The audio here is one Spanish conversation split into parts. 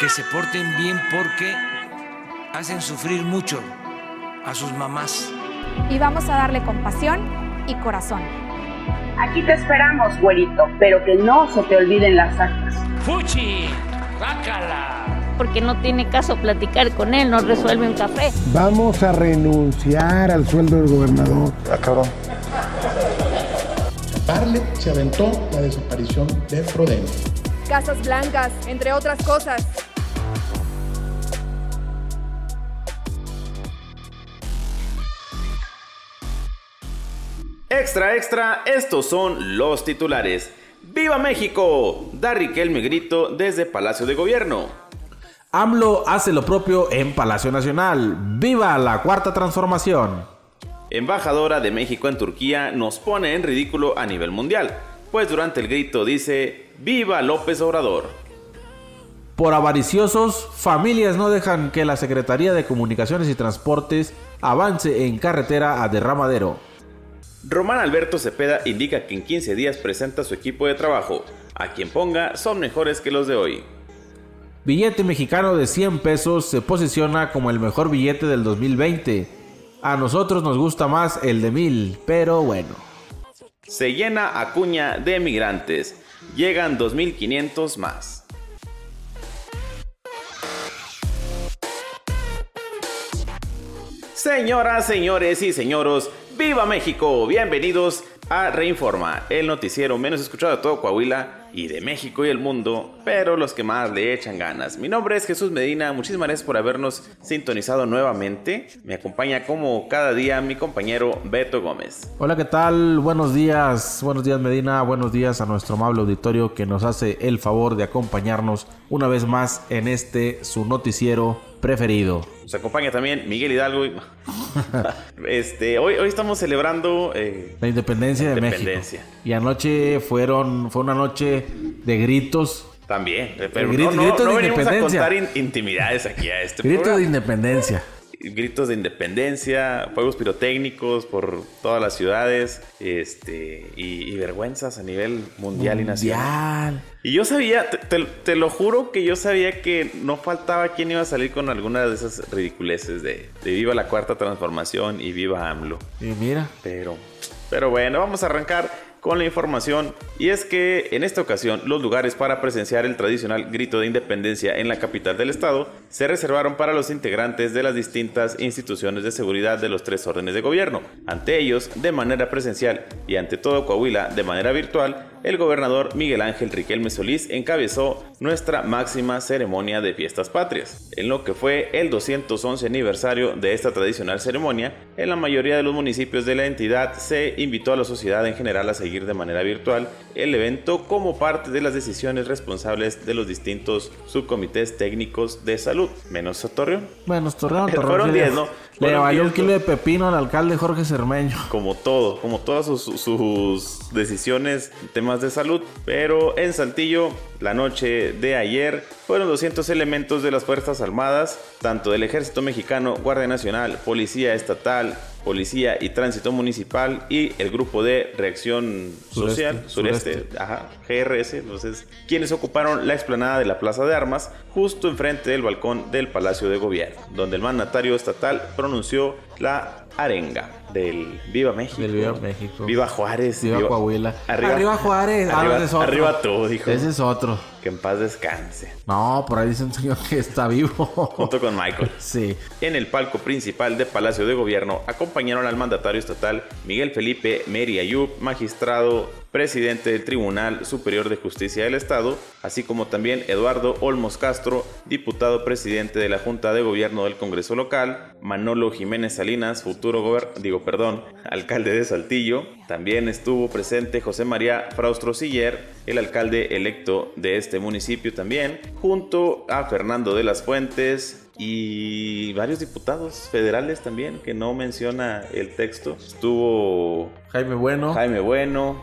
que se porten bien porque hacen sufrir mucho a sus mamás. Y vamos a darle compasión y corazón. Aquí te esperamos, güerito, pero que no se te olviden las actas. ¡Fuchi! ¡Bácala! Porque no tiene caso platicar con él, no resuelve un café. Vamos a renunciar al sueldo del gobernador. Ah, cabrón. Parle se aventó la desaparición de Frodeno. Casas blancas, entre otras cosas. Extra, extra, estos son los titulares. ¡Viva México! Da Riquelme grito desde Palacio de Gobierno. AMLO hace lo propio en Palacio Nacional. ¡Viva la cuarta transformación! Embajadora de México en Turquía nos pone en ridículo a nivel mundial, pues durante el grito dice ¡Viva López Obrador! Por avariciosos, familias no dejan que la Secretaría de Comunicaciones y Transportes avance en carretera a derramadero. Román Alberto Cepeda indica que en 15 días presenta su equipo de trabajo. A quien ponga son mejores que los de hoy. Billete mexicano de 100 pesos se posiciona como el mejor billete del 2020. A nosotros nos gusta más el de 1000, pero bueno. Se llena Acuña de migrantes. Llegan 2.500 más. Señoras, señores y señoros, ¡Viva México! Bienvenidos a Reinforma, el noticiero menos escuchado de todo Coahuila y de México y el mundo, pero los que más le echan ganas. Mi nombre es Jesús Medina, muchísimas gracias por habernos sintonizado nuevamente. Me acompaña como cada día mi compañero Beto Gómez. Hola, ¿qué tal? Buenos días, buenos días Medina, buenos días a nuestro amable auditorio que nos hace el favor de acompañarnos una vez más en este su noticiero preferido. Nos acompaña también Miguel Hidalgo. este, hoy, hoy estamos celebrando eh, la independencia de México. Y anoche fueron, fue una noche de gritos. También, pero no, no, venimos a contar intimidades aquí a este Gritos de independencia gritos de independencia, fuegos pirotécnicos por todas las ciudades, este, y, vergüenzas a nivel mundial, y nacional. Y yo sabía, te, lo juro que yo sabía que no faltaba quien iba a salir con alguna de esas ridiculeces de, de viva la cuarta transformación y viva AMLO. Y mira. Pero, pero bueno, vamos a arrancar con la información y es que en esta ocasión los lugares para presenciar el tradicional grito de independencia en la capital del estado se reservaron para los integrantes de las distintas instituciones de seguridad de los tres órdenes de gobierno. Ante ellos, de manera presencial y ante todo Coahuila de manera virtual, el gobernador Miguel Ángel Riquelme Solís encabezó nuestra máxima ceremonia de fiestas patrias. En lo que fue el 211 aniversario de esta tradicional ceremonia, en la mayoría de los municipios de la entidad se invitó a la sociedad en general a seguir de manera virtual el evento como parte de las decisiones responsables de los distintos subcomités técnicos de salud. Menos Torreón. Menos Torreón. Torreón Fueron 10, ¿no? Le valió un kilo de pepino al alcalde Jorge Cermeño. Como todo, como todas sus, sus decisiones temas de salud. Pero en Saltillo, la noche de ayer, fueron 200 elementos de las Fuerzas Armadas, tanto del Ejército Mexicano, Guardia Nacional, Policía Estatal, Policía y Tránsito Municipal y el grupo de Reacción Social, Sureste, Ajá, GRS, entonces, quienes ocuparon la explanada de la Plaza de Armas, justo enfrente del balcón del Palacio de Gobierno, donde el mandatario estatal pronunció la arenga del Viva México. Del Viva México. Viva Juárez. Viva, Coahuila. Arriba, Juárez. Arriba, ah, arriba tú, dijo. Ese es otro. Que en paz descanse. No, por ahí dice un señor que está vivo. Junto con Michael. sí. En el palco principal de Palacio de Gobierno acompañaron al mandatario estatal Miguel Felipe Meri Ayub, magistrado presidente del Tribunal Superior de Justicia del Estado, así como también Eduardo Olmos Castro, diputado presidente de la Junta de Gobierno del Congreso Local, Manolo Jiménez Salinas, futuro digo, perdón, alcalde de Saltillo, también estuvo presente José María Fraustro Siller, el alcalde electo de este municipio también, junto a Fernando de las Fuentes, y varios diputados federales también, que no menciona el texto. Estuvo Jaime Bueno. Jaime Bueno.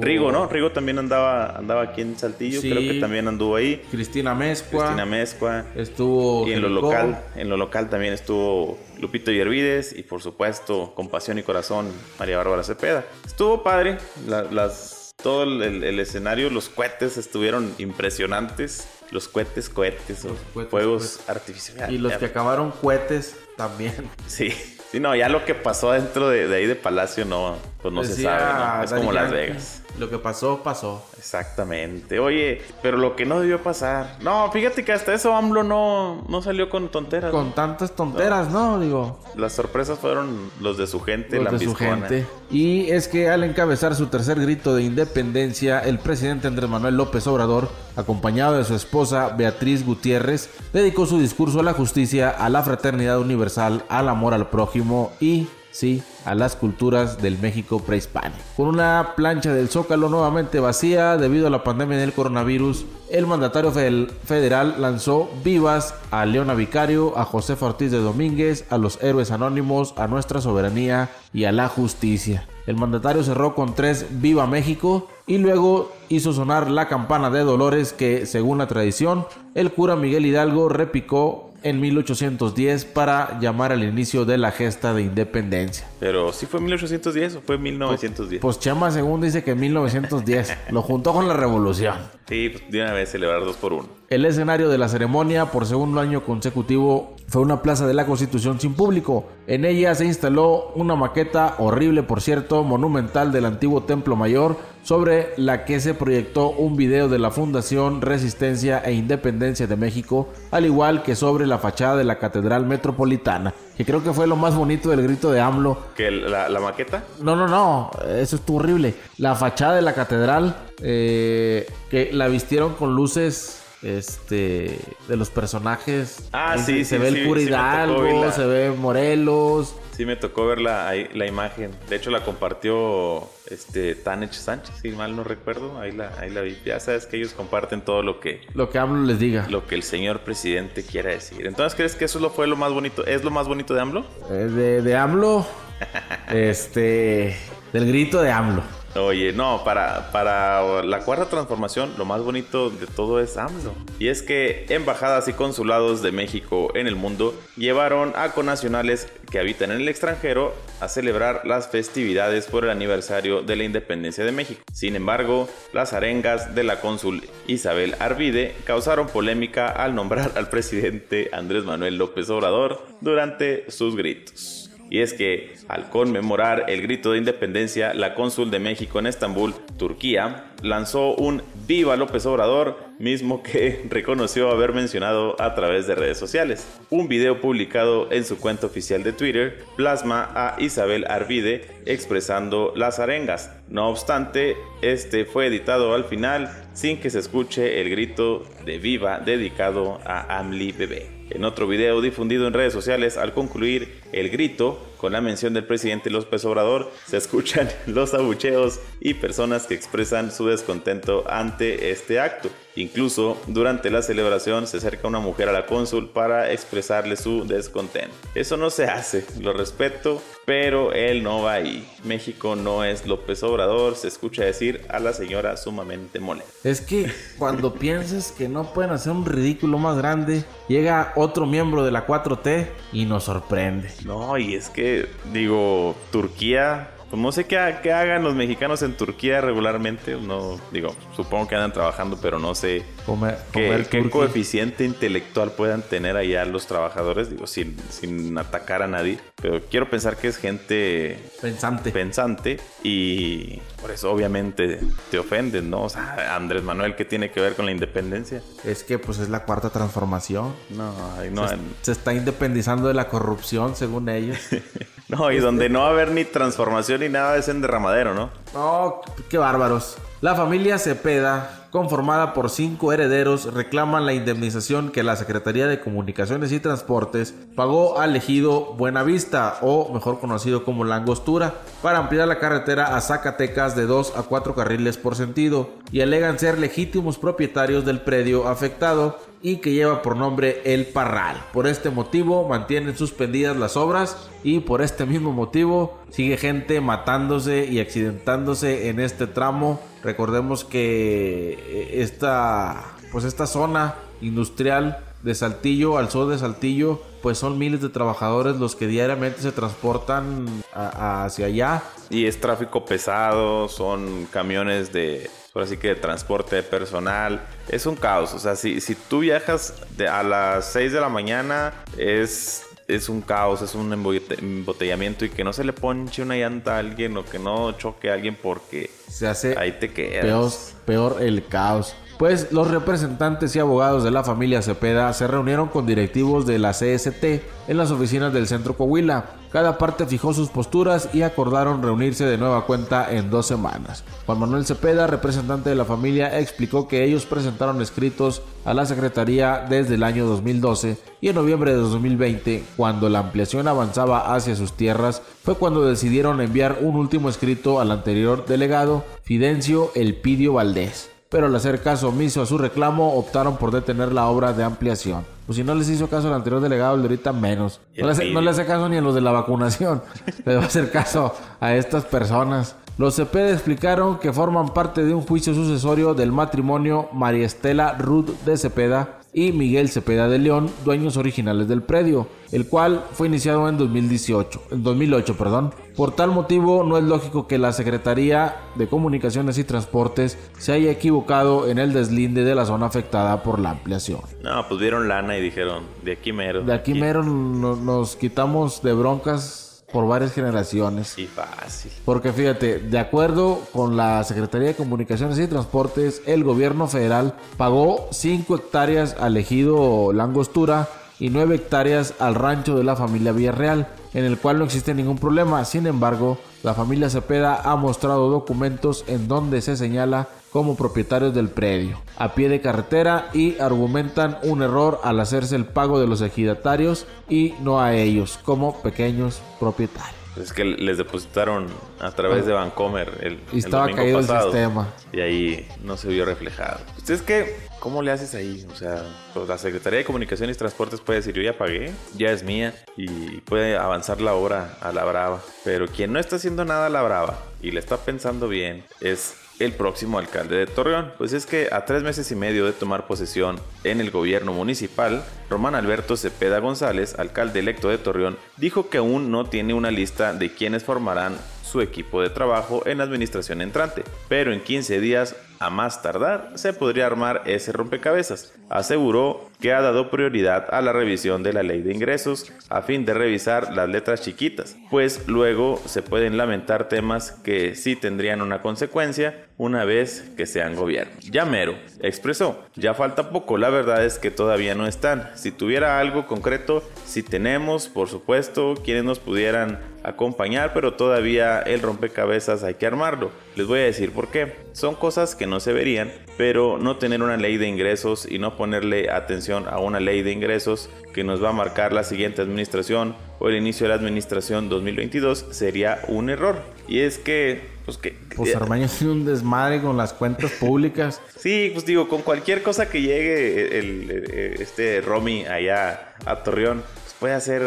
Rigo, ¿no? Rigo también andaba, andaba aquí en Saltillo, creo que también anduvo ahí. Cristina Mezcua. Cristina Mezcua. Estuvo. Y en lo local, en lo local también estuvo Lupito Yervides y por supuesto, con pasión y corazón, María Bárbara Cepeda. Estuvo padre, las todo el, escenario, los cohetes estuvieron impresionantes. Los cohetes, cohetes, Los cohetes, fuegos cohetes. artificiales. Y los Ya- que acabaron cohetes también. Sí, sí, no, ya lo que pasó dentro de, de ahí de Palacio no, pues no se sabe, ¿no? Es Daddy como Las Vegas. Lo que pasó, pasó. Exactamente. Oye, pero lo que no debió pasar. No, fíjate que hasta eso AMLO no, no salió con tonteras. ¿no? Con tantas tonteras, ¿no? Digo, Las sorpresas fueron los de su gente, los la de su gente. Y es que al encabezar su tercer grito de independencia, el presidente Andrés Manuel López Obrador, acompañado de su esposa Beatriz Gutiérrez, dedicó su discurso a la justicia, a la fraternidad universal, al amor al prójimo y, sí, a las culturas del México prehispánico. Con una plancha del Zócalo nuevamente vacía debido a la pandemia del coronavirus, el mandatario federal lanzó vivas a Leona Vicario, a José Ortiz de Domínguez, a los héroes anónimos, a nuestra soberanía y a la justicia. El mandatario cerró con tres Viva México y luego hizo sonar la campana de Dolores que, según la tradición, el cura Miguel Hidalgo repicó en 1810 para llamar al inicio de la gesta de independencia. Pero sí fue 1810 o fue 1910. Pues Chema según dice que en 1910 lo juntó con la revolución. sí, pues de una vez celebrar dos por uno. El escenario de la ceremonia por segundo año consecutivo fue una plaza de la Constitución sin público. En ella se instaló una maqueta horrible, por cierto, monumental del antiguo Templo Mayor, sobre la que se proyectó un video de la Fundación Resistencia e Independencia de México, al igual que sobre la fachada de la Catedral Metropolitana, que creo que fue lo más bonito del grito de AMLO. ¿Que la, la maqueta? No, no, no, eso estuvo horrible. La fachada de la catedral, eh, que la vistieron con luces este de los personajes. Ah, Ahí sí, se, sí, ve sí, el cura sí Hidalgo, se ve Morelos. Sí, me tocó ver la, la imagen. De hecho, la compartió este Tanech Sánchez, si mal no recuerdo. Ahí la, ahí la vi. Ya sabes que ellos comparten todo lo que, Lo que AMLO les diga. lo que el señor presidente quiera decir. Entonces, ¿crees que eso lo fue lo más bonito? ¿Es lo más bonito de AMLO? Eh, de, de AMLO, este, del grito de AMLO. Oye, no, para, para la cuarta transformación, lo más bonito de todo es AMLO. Y es que embajadas y consulados de México en el mundo llevaron a conacionales que habitan en el extranjero a celebrar las festividades por el aniversario de la independencia de México. Sin embargo, las arengas de la cónsul Isabel Arvide causaron polémica al nombrar al presidente Andrés Manuel López Obrador durante sus gritos. Y es que al conmemorar el grito de independencia, la cónsul de México en Estambul, Turquía, lanzó un Viva López Obrador, mismo que reconoció haber mencionado a través de redes sociales. Un video publicado en su cuenta oficial de Twitter plasma a Isabel Arvide expresando las arengas. No obstante, este fue editado al final sin que se escuche el grito de Viva dedicado a Amli Bebé. En otro video difundido en redes sociales, al concluir el grito, con la mención del presidente López Obrador, se escuchan los abucheos y personas que expresan su descontento ante este acto. Incluso durante la celebración se acerca una mujer a la cónsul para expresarle su descontento. Eso no se hace, lo respeto, pero él no va ahí. México no es López Obrador, se escucha decir a la señora sumamente molesta. Es que cuando piensas que no pueden hacer un ridículo más grande, llega otro miembro de la 4T y nos sorprende. No, y es que, digo, Turquía, pues no sé qué, qué hagan los mexicanos en Turquía regularmente. No, digo, supongo que andan trabajando, pero no sé Comer, comer qué coeficiente intelectual puedan tener allá los trabajadores, digo, sin, sin atacar a nadie. Pero quiero pensar que es gente Pensante. pensante y por eso obviamente te ofenden, ¿no? O sea, Andrés Manuel, ¿qué tiene que ver con la independencia? Es que pues es la cuarta transformación. No, ay, no, se, se está independizando de la corrupción, según ellos. no, y donde no va a haber ni transformación ni nada es en derramadero, ¿no? No, qué bárbaros. La familia Cepeda, conformada por cinco herederos, reclaman la indemnización que la Secretaría de Comunicaciones y Transportes pagó al ejido Buenavista, o mejor conocido como La Angostura, para ampliar la carretera a Zacatecas de 2 a 4 carriles por sentido, y alegan ser legítimos propietarios del predio afectado y que lleva por nombre El Parral. Por este motivo mantienen suspendidas las obras y por este mismo motivo sigue gente matándose y accidentándose en este tramo. Recordemos que eh, esta pues esta zona industrial de Saltillo al sur de Saltillo pues son miles de trabajadores los que diariamente se transportan hacia allá Y es tráfico pesado, son camiones de por así que de transporte de personal. Es un caos. O sea, si, si tú viajas a las 6 de la mañana, es es un caos, es un embotellamiento y que no se le ponche una llanta a alguien o que no choque a alguien porque se hace ahí te quedas. Peor, peor el caos. Pues los representantes y abogados de la familia Cepeda se reunieron con directivos de la CST en las oficinas del Centro Coahuila. Cada parte fijó sus posturas y acordaron reunirse de nueva cuenta en dos semanas. Juan Manuel Cepeda, representante de la familia, explicó que ellos presentaron escritos a la Secretaría desde el año 2012 y en noviembre de 2020, cuando la ampliación avanzaba hacia sus tierras, fue cuando decidieron enviar un último escrito al anterior delegado, Fidencio Elpidio Valdés pero al hacer caso omiso a su reclamo optaron por detener la obra de ampliación. Pues si no les hizo caso al anterior delegado, el de ahorita menos. No le, hace, caso ni a los de la vacunación. le va a hacer caso a estas personas. Los Cepeda explicaron que forman parte de un juicio sucesorio del matrimonio María Estela Ruth de Cepeda y Miguel Cepeda de León, dueños originales del predio, el cual fue iniciado en 2018, en 2008, perdón. Por tal motivo, no es lógico que la Secretaría de Comunicaciones y Transportes se haya equivocado en el deslinde de la zona afectada por la ampliación. No, pues vieron lana y dijeron, de aquí mero. De aquí, mero nos quitamos de broncas por varias generaciones. Y fácil. Porque fíjate, de acuerdo con la Secretaría de Comunicaciones y Transportes, el gobierno federal pagó 5 hectáreas al ejido Langostura y 9 hectáreas al rancho de la familia Villarreal, en el cual no existe ningún problema. Sin embargo, la familia Cepeda ha mostrado documentos en donde se señala como propietarios del predio, a pie de carretera y argumentan un error al hacerse el pago de los ejidatarios y no a ellos como pequeños propietarios. Es que les depositaron a través de Vancomer el, y estaba caído el sistema. Y ahí no se vio reflejado. ¿Ustedes qué? ¿Cómo le haces ahí? O sea, pues la Secretaría de Comunicaciones y Transportes puede decir, yo ya pagué, ya es mía y puede avanzar la obra a la brava. Pero quien no está haciendo nada a la brava y le está pensando bien es el próximo alcalde de Torreón. Pues es que a tres meses y medio de tomar posesión en el gobierno municipal, Román Alberto Cepeda González, alcalde electo de Torreón, dijo que aún no tiene una lista de quienes formarán su equipo de trabajo en la administración entrante, pero en 15 días a más tardar se podría armar ese rompecabezas. Aseguró que ha dado prioridad a la revisión de la ley de ingresos a fin de revisar las letras chiquitas, pues luego se pueden lamentar temas que sí tendrían una consecuencia una vez que sean gobierno. Llamero expresó, ya falta poco, la verdad es que todavía no están. Si tuviera algo concreto, si tenemos, por supuesto, quienes nos pudieran acompañar, pero todavía el rompecabezas hay que armarlo. Les voy a decir por qué. Son cosas que no se verían, pero no tener una ley de ingresos y no ponerle atención a una ley de ingresos que nos va a marcar la siguiente administración o el inicio de la administración 2022 sería un error. Y es que pues que pues Armaño es un desmadre con las cuentas públicas. sí, pues digo, con cualquier cosa que llegue el, este Romy allá a Torreón, pues puede ser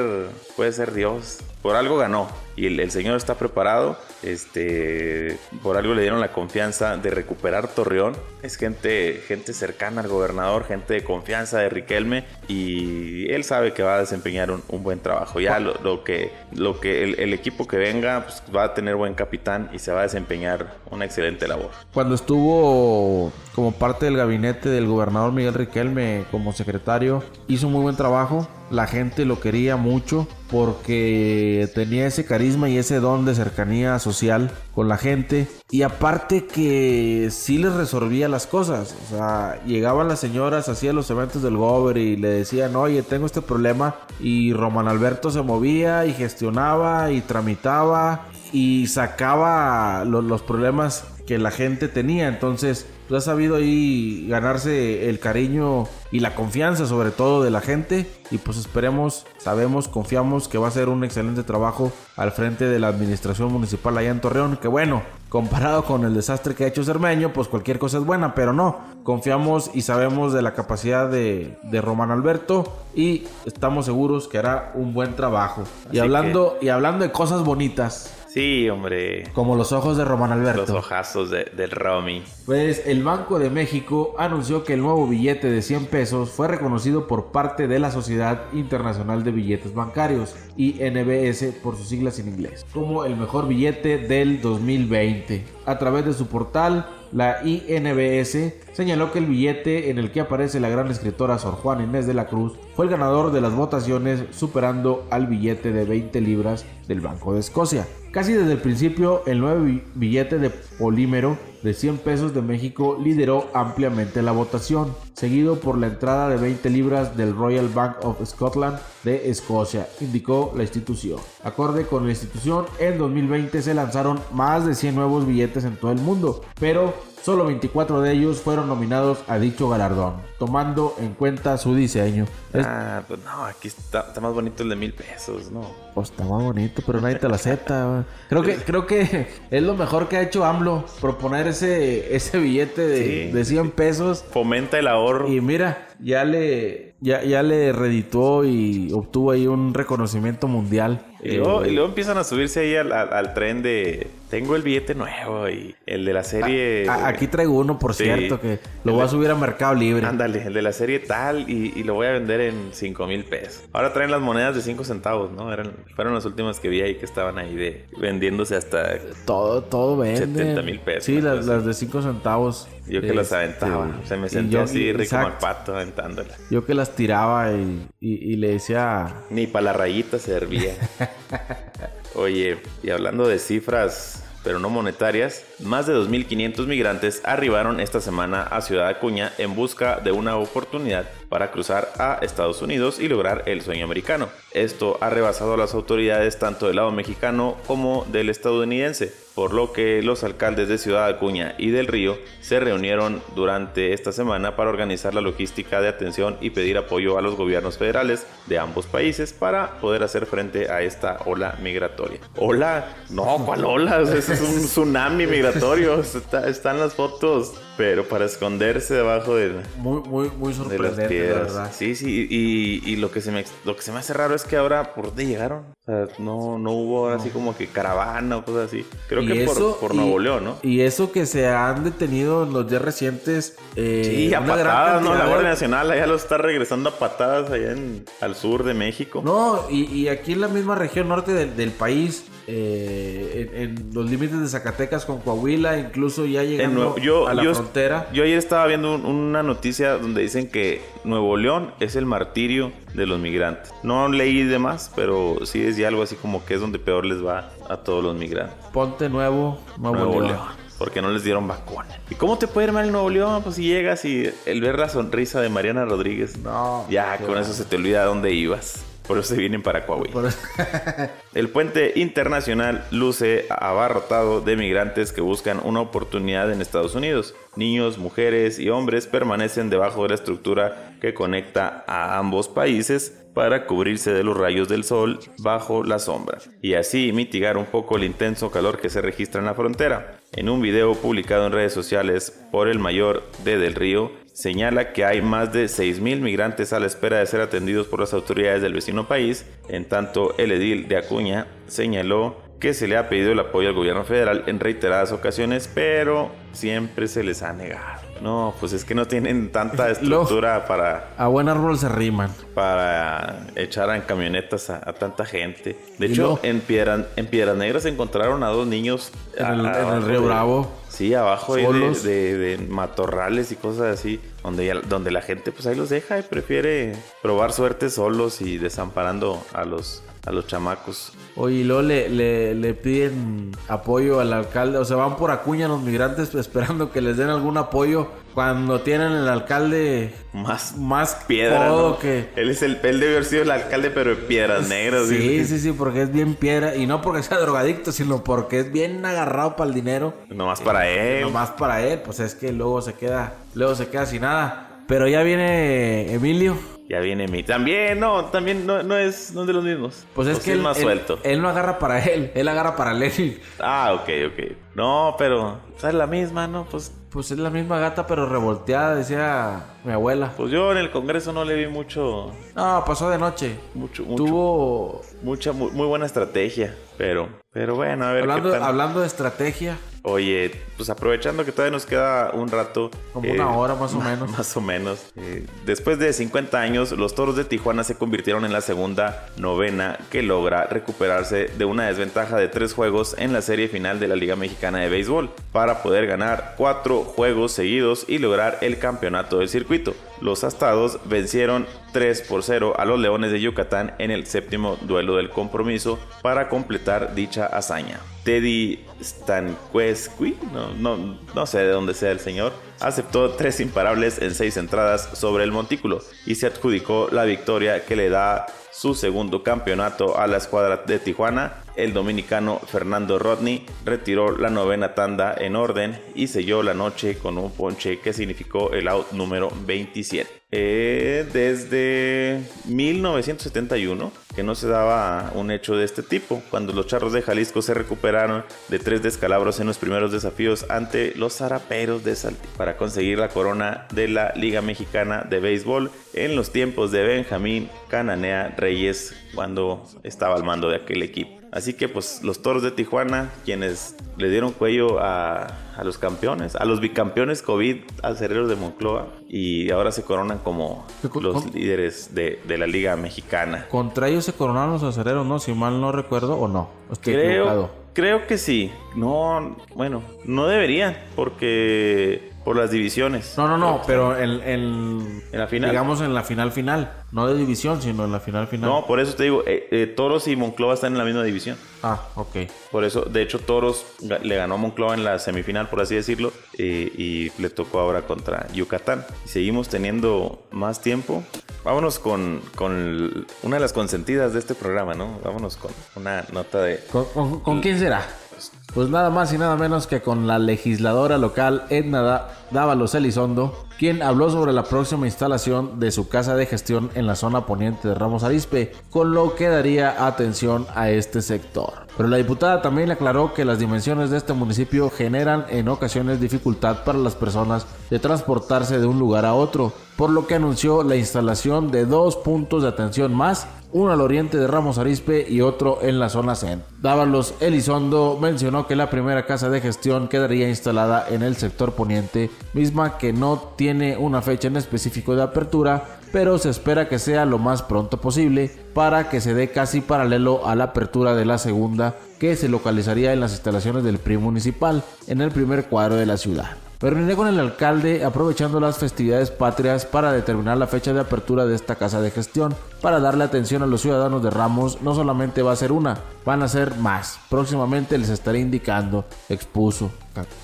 puede ser Dios. Por algo ganó y el, señor está preparado. Este, por algo le dieron la confianza de recuperar Torreón. Es gente, gente cercana al gobernador, gente de confianza de Riquelme y él sabe que va a desempeñar un, buen trabajo. Ya lo, que, lo que el, equipo que venga pues, va a tener buen capitán y se va a desempeñar una excelente labor. Cuando estuvo como parte del gabinete del gobernador Miguel Riquelme como secretario, hizo muy buen trabajo. La gente lo quería mucho porque tenía ese carisma y ese don de cercanía social con la gente. Y aparte que sí les resolvía las cosas. O sea, llegaban las señoras, hacían los eventos del Gober y le decían, oye, tengo este problema. Y Román Alberto se movía y gestionaba y tramitaba y sacaba los problemas que la gente tenía. Entonces, pues, ha sabido ahí ganarse el cariño y la confianza sobre todo de la gente. Y pues esperemos, sabemos, confiamos que va a ser un excelente trabajo al frente de la administración municipal allá en Torreón. Que bueno, comparado con el desastre que ha hecho Cermeño, pues cualquier cosa es buena, pero no. Confiamos y sabemos de la capacidad de, de Román Alberto y estamos seguros que hará un buen trabajo. y hablando, y hablando de cosas bonitas, Sí, hombre. Como los ojos de Román Alberto. Los ojazos de, del Romy. Pues el Banco de México anunció que el nuevo billete de 100 pesos fue reconocido por parte de la Sociedad Internacional de Billetes Bancarios, INBS por sus siglas en inglés, como el mejor billete del 2020. A través de su portal, La INBS señaló que el billete en el que aparece la gran escritora Sor Juana Inés de la Cruz fue el ganador de las votaciones superando al billete de 20 libras del Banco de Escocia. Casi desde el principio, el nuevo billete de polímero de 100 pesos de México lideró ampliamente la votación, seguido por la entrada de 20 libras del Royal Bank of Scotland de Escocia, indicó la institución. Acorde con la institución, en 2020 se lanzaron más de 100 nuevos billetes en todo el mundo, pero Solo 24 de ellos fueron nominados a dicho galardón, tomando en cuenta su diseño. Ah, pues no, aquí está, más bonito el de mil pesos, ¿no? Pues está más bonito, pero nadie te lo acepta. creo que, creo que es lo mejor que ha hecho AMLO, proponer ese, ese billete de, de 100 pesos. Fomenta el ahorro. Y mira, ya le, ya, ya le redituó y obtuvo ahí un reconocimiento mundial. Y luego, y luego empiezan a subirse ahí al, tren de tengo el billete nuevo y el de la serie. aquí traigo uno, por cierto, que lo voy a subir a Mercado Libre. Ándale, el de la serie tal y, lo voy a vender en 5 mil pesos. Ahora traen las monedas de 5 centavos, ¿no? Eran, fueron las últimas que vi ahí que estaban ahí de vendiéndose hasta. Todo, todo vende. 70 mil pesos. Sí, las, las, de 5 centavos. Yo que las este, aventaba. Se me sentía así rico como pato aventándolas. Yo que las tiraba y, y, le decía. Ni para la rayita servía. Oye, y hablando de cifras pero no monetarias, más de 2.500 migrantes arribaron esta semana a Ciudad Acuña en busca de una oportunidad para cruzar a Estados Unidos y lograr el sueño americano. Esto ha rebasado a las autoridades tanto del lado mexicano como del estadounidense, por lo que los alcaldes de Ciudad Acuña y del Río se reunieron durante esta semana para organizar la logística de atención y pedir apoyo a los gobiernos federales de ambos países para poder hacer frente a esta ola migratoria. ¿Ola? No, ¿cuál ola? Es un tsunami migratorio. están las fotos pero para esconderse debajo de, muy, muy, muy sorprendente, la verdad. Sí, sí, y, y, lo, que se me, lo que se me hace raro es que ahora, ¿por dónde llegaron? O sea, no, no hubo así como que caravana o cosas así. Creo que por, por Nuevo León, ¿no? Y eso que se han detenido en los días recientes. Eh, sí, a patadas, ¿no? La Guardia Nacional allá lo está regresando a patadas allá en, al sur de México. No, y, y aquí en la misma región norte del, del país eh, en, los límites de Zacatecas con Coahuila, incluso ya llegando a la frontera. Yo ayer estaba viendo una noticia donde dicen que Nuevo León es el martirio de los migrantes. No leí de más, pero sí decía algo así como que es donde peor les va a todos los migrantes. Ponte Nuevo, Nuevo, León. Porque no les dieron vacuna. ¿Y cómo te puede ir mal en Nuevo León? Pues si llegas y el ver la sonrisa de Mariana Rodríguez. No. Ya, con eso se te olvida dónde ibas. Por eso se vienen para Coahuila. el puente internacional luce abarrotado de migrantes que buscan una oportunidad en Estados Unidos. Niños, mujeres y hombres permanecen debajo de la estructura que conecta a ambos países para cubrirse de los rayos del sol bajo la sombra y así mitigar un poco el intenso calor que se registra en la frontera. En un video publicado en redes sociales por el mayor de Del Río, señala que hay más de 6.000 migrantes a la espera de ser atendidos por las autoridades del vecino país, en tanto el edil de Acuña señaló que se le ha pedido el apoyo al gobierno federal en reiteradas ocasiones, pero siempre se les ha negado. No, pues es que no tienen tanta estructura para... A buen árbol se riman. Para echar en camionetas a, tanta gente. De hecho, en, Piedra, en Piedras Negras encontraron a dos niños... En el, Río Bravo. Sí, abajo de, matorrales y cosas así, donde, donde la gente pues ahí los deja y prefiere probar suerte solos y desamparando a los, a los chamacos. Oye, y luego le, le, piden apoyo al alcalde, o sea, van por Acuña los migrantes esperando que les den algún apoyo cuando tienen el alcalde más, más piedra. que... Él es el, él debe haber sido el alcalde, pero de piedras negras. Sí, sí, sí, porque es bien piedra. Y no porque sea drogadicto, sino porque es bien agarrado para el dinero. Nomás para él. Nomás para él, pues es que luego se queda, luego se queda sin nada. Pero ya viene Emilio. Ya viene mi. También, no, también no, no, es, no de los mismos. Pues es que él, más suelto. Él no agarra para él, él agarra para Lenny. Ah, ok, ok. No, pero es la misma, ¿no? Pues. Pues es la misma gata, pero revolteada, decía mi abuela. Pues yo en el Congreso no le vi mucho. No, pasó de noche. Mucho, mucho. Tuvo. Mucha, muy, buena estrategia, pero. Pero bueno, a ver. Hablando, hablando de estrategia. Oye, pues aprovechando que todavía nos queda un rato. Como una hora más o menos. Más o menos. Eh, después de 50 años, los toros de Tijuana se convirtieron en la segunda novena que logra recuperarse de una desventaja de tres juegos en la serie final de la Liga Mexicana de Béisbol para poder ganar cuatro juegos seguidos y lograr el campeonato del circuito. Los astados vencieron 3 por 0 a los Leones de Yucatán en el séptimo duelo del compromiso para completar dicha hazaña. Teddy Stanquesqui, no, no, sé de dónde sea el señor, aceptó tres imparables en seis entradas sobre el montículo y se adjudicó la victoria que le da su segundo campeonato a la escuadra de Tijuana. El dominicano Fernando Rodney retiró la novena tanda en orden y selló la noche con un ponche que significó el out número 27. Eh, desde 1971 que no se daba un hecho de este tipo, cuando los charros de Jalisco se recuperaron de tres descalabros en los primeros desafíos ante los zaraperos de Saltillo para conseguir la corona de la Liga Mexicana de Béisbol en los tiempos de Benjamín Cananea Reyes cuando estaba al mando de aquel equipo. Así que pues los toros de Tijuana, quienes le dieron cuello a, los campeones, a los bicampeones COVID acereros de Moncloa y ahora se coronan como los líderes de, la Liga Mexicana. Contra ellos se coronaron los acereros, ¿no? Si mal no recuerdo o no. Estoy creo, creo que sí. No, bueno, no deberían porque por las divisiones. No, no, no, pero en, en, la final. Digamos en la final final. No de división, sino en la final final. No, por eso te digo, eh, eh, Toros y Monclova están en la misma división. Ah, ok. Por eso, de hecho, Toros le ganó a Monclova en la semifinal, por así decirlo, eh, y le tocó ahora contra Yucatán. Seguimos teniendo más tiempo. Vámonos con, con una de las consentidas de este programa, ¿no? Vámonos con una nota de... con quién será? Pues nada más y nada menos que con la legisladora local Edna Dávalos Elizondo, quien habló sobre la próxima instalación de su casa de gestión en la zona poniente de Ramos Arispe, con lo que daría atención a este sector. Pero la diputada también aclaró que las dimensiones de este municipio generan en ocasiones dificultad para las personas de transportarse de un lugar a otro, por lo que anunció la instalación de dos puntos de atención más uno al oriente de Ramos Arispe y otro en la zona centro. Dávalos Elizondo mencionó que la primera casa de gestión quedaría instalada en el sector poniente, misma que no tiene una fecha en específico de apertura, pero se espera que sea lo más pronto posible para que se dé casi paralelo a la apertura de la segunda que se localizaría en las instalaciones del PRI municipal en el primer cuadro de la ciudad. Me reuniré con el alcalde aprovechando las festividades patrias para determinar la fecha de apertura de esta casa de gestión. Para darle atención a los ciudadanos de Ramos, no solamente va a ser una, van a ser más. Próximamente les estaré indicando, expuso.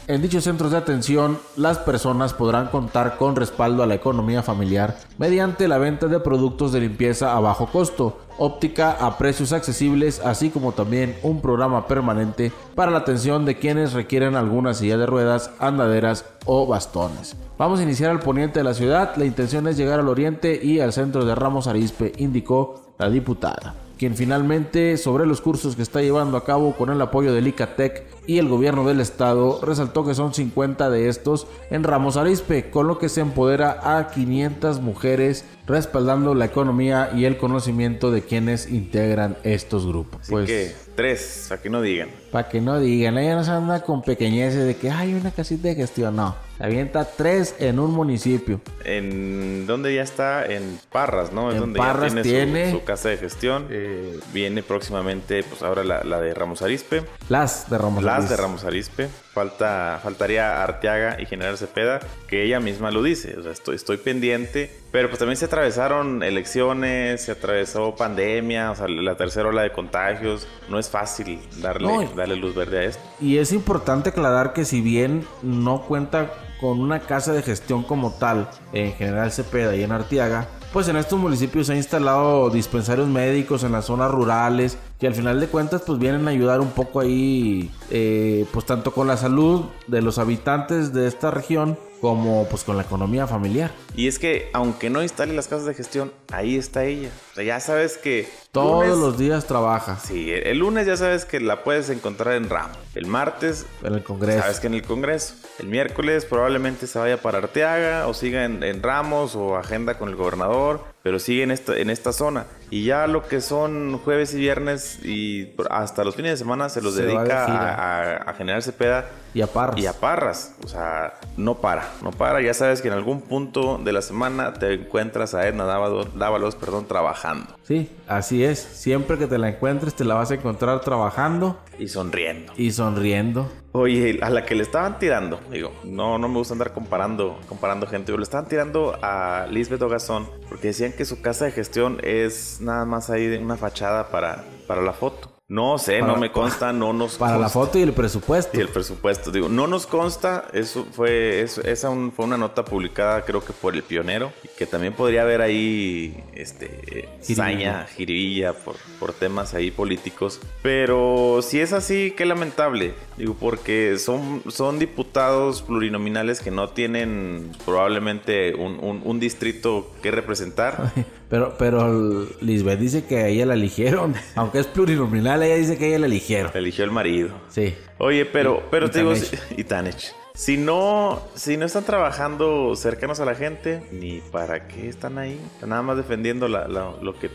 En dichos centros de atención, las personas podrán contar con respaldo a la economía familiar mediante la venta de productos de limpieza a bajo costo, óptica a precios accesibles, así como también un programa permanente para la atención de quienes requieren alguna silla de ruedas, andaderas o bastones. Vamos a iniciar al poniente de la ciudad, la intención es llegar al oriente y al centro de Ramos Arispe, indicó la diputada quien finalmente sobre los cursos que está llevando a cabo con el apoyo del ICATEC y el gobierno del estado resaltó que son 50 de estos en Ramos Arispe, con lo que se empodera a 500 mujeres respaldando la economía y el conocimiento de quienes integran estos grupos. Así pues, que tres, para que no digan. Para que no digan, ella no se anda con pequeñeces de que hay una casita de gestión, no. avienta tres en un municipio. En donde ya está, en Parras, ¿no? Es donde Parras ya tiene, su, casa de gestión. Eh, viene próximamente, pues ahora la, de Ramos Arispe. Las de Ramos Las de Ramos Arispe. Falta, faltaría Arteaga y General Cepeda, que ella misma lo dice. O sea, estoy, estoy pendiente. Pero pues también se atravesaron elecciones, se atravesó pandemia, o sea, la tercera ola de contagios. No es fácil darle, darle luz verde a esto. Y es importante aclarar que si bien no cuenta con una casa de gestión como tal en General Cepeda y en Arteaga, pues en estos municipios se han instalado dispensarios médicos en las zonas rurales que al final de cuentas pues vienen a ayudar un poco ahí eh, pues tanto con la salud de los habitantes de esta región como pues con la economía familiar. Y es que aunque no instale las casas de gestión, ahí está ella. O sea, ya sabes que Todos Lunes- los días trabaja Sí, el lunes ya sabes que la puedes encontrar en Ramo. El martes en el Congreso. Sabes que en el Congreso. El miércoles probablemente se vaya para Arteaga o siga en, en Ramos o agenda con el gobernador, pero sigue en esta, en esta zona. Y ya lo que son jueves y viernes y hasta los fines de semana se los Se dedica a, a, a General Cepeda Y a Parras. y a Parras. O sea, no para, no para. Ya sabes que en algún punto de la semana te encuentras a Edna Dávalos, Dávalos, perdón, trabajando Sí, así es. Siempre que te la encuentres, te la vas a encontrar trabajando y sonriendo. y sonriendo. Oye, a la que le estaban tirando, digo, no, no me gusta andar comparando, comparando gente, pero le estaban tirando a Lisbeth Ogazón porque decían que su casa de gestión es nada más ahí una fachada para, para la foto. No sé, Para- no me consta, no nos Para la consta. foto y el presupuesto. Y el presupuesto, digo, no nos consta, eso fue, eso- esa un- fue una nota publicada creo que por el pionero, que también podría haber ahí, este, saña, jiribilla por, por temas ahí políticos, pero si es así, qué lamentable, digo, porque son, son diputados plurinominales que no tienen probablemente un, un- un distrito que representar. Pero, pero Lisbeth dice que a ella la eligieron. Aunque es plurinominal, ella dice que ella la eligieron. Eligió el marido. Sí. Oye, pero, pero y te digo, y Tanech. Si no, si no están trabajando cercanos a la gente, ni para qué están ahí. Nada más defendiendo la- la- lo, que,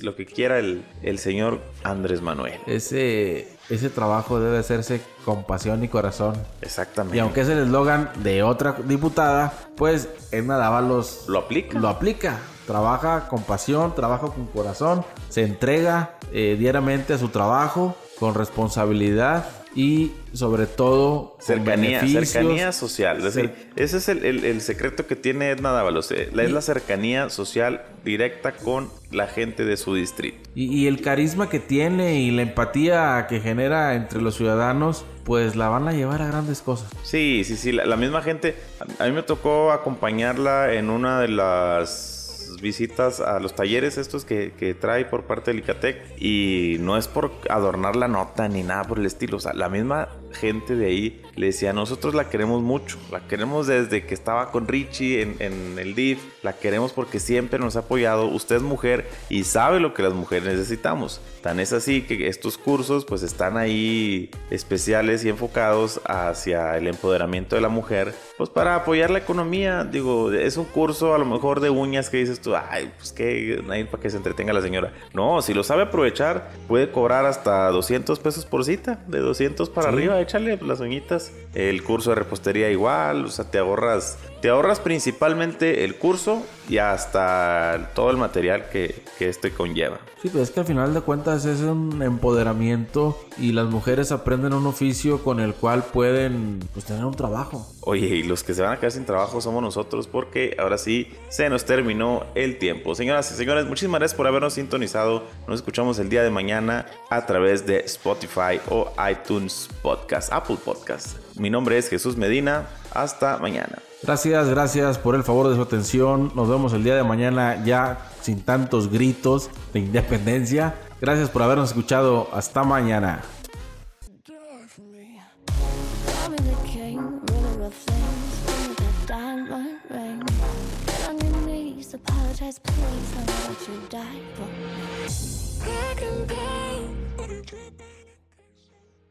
lo que quiera el, el señor Andrés Manuel. Ese, ese trabajo debe hacerse con pasión y corazón. Exactamente. Y aunque es el eslogan de otra diputada, pues Edna Dávalos lo aplica. lo aplica. Trabaja con pasión, trabaja con corazón, se entrega eh, diariamente a su trabajo con responsabilidad y sobre todo Cercanía, cercanía social. Es decir, Cer- ese es el, el- el secreto que tiene Edna Dávalos. eh, Es la cercanía social directa con la gente de su distrito. Y, y el carisma que tiene y la empatía que genera entre los ciudadanos, pues la van a llevar a grandes cosas. Sí, sí, sí. La, la misma gente. A, a mí me tocó acompañarla en una de las visitas a los talleres estos que, que trae por parte del ICATEC. Y no es por adornar la nota ni nada por el estilo. O sea, la misma gente de ahí le decía, nosotros la queremos mucho. La queremos desde que estaba con Richie en, en el DIF. La queremos porque siempre nos ha apoyado. Usted es mujer y sabe lo que las mujeres necesitamos. Tan es así que estos cursos pues están ahí especiales y enfocados hacia el empoderamiento de la mujer, pues para apoyar la economía. Digo, es un curso a lo mejor de uñas que dices tú, ay, pues que ahí para que se entretenga la señora. No, si lo sabe aprovechar, puede cobrar hasta 200 pesos por cita, de 200 para Sí. arriba, échale las uñitas. El curso de repostería igual, o sea, te ahorras, te ahorras principalmente el curso y hasta todo el material que, que este conlleva. Sí, pues es que al final de cuentas es un empoderamiento y las mujeres aprenden un oficio con el cual pueden pues, tener un trabajo. Oye, y los que se van a quedar sin trabajo somos nosotros porque ahora sí se nos terminó el tiempo. Señoras y señores, muchísimas gracias por habernos sintonizado. Nos escuchamos el día de mañana a través de Spotify o iTunes Podcast, Apple Podcast. Mi nombre es Jesús Medina. Hasta mañana. Gracias, gracias por el favor de su atención. Nos vemos el día de mañana ya sin tantos gritos de independencia. Gracias por habernos escuchado. Hasta mañana.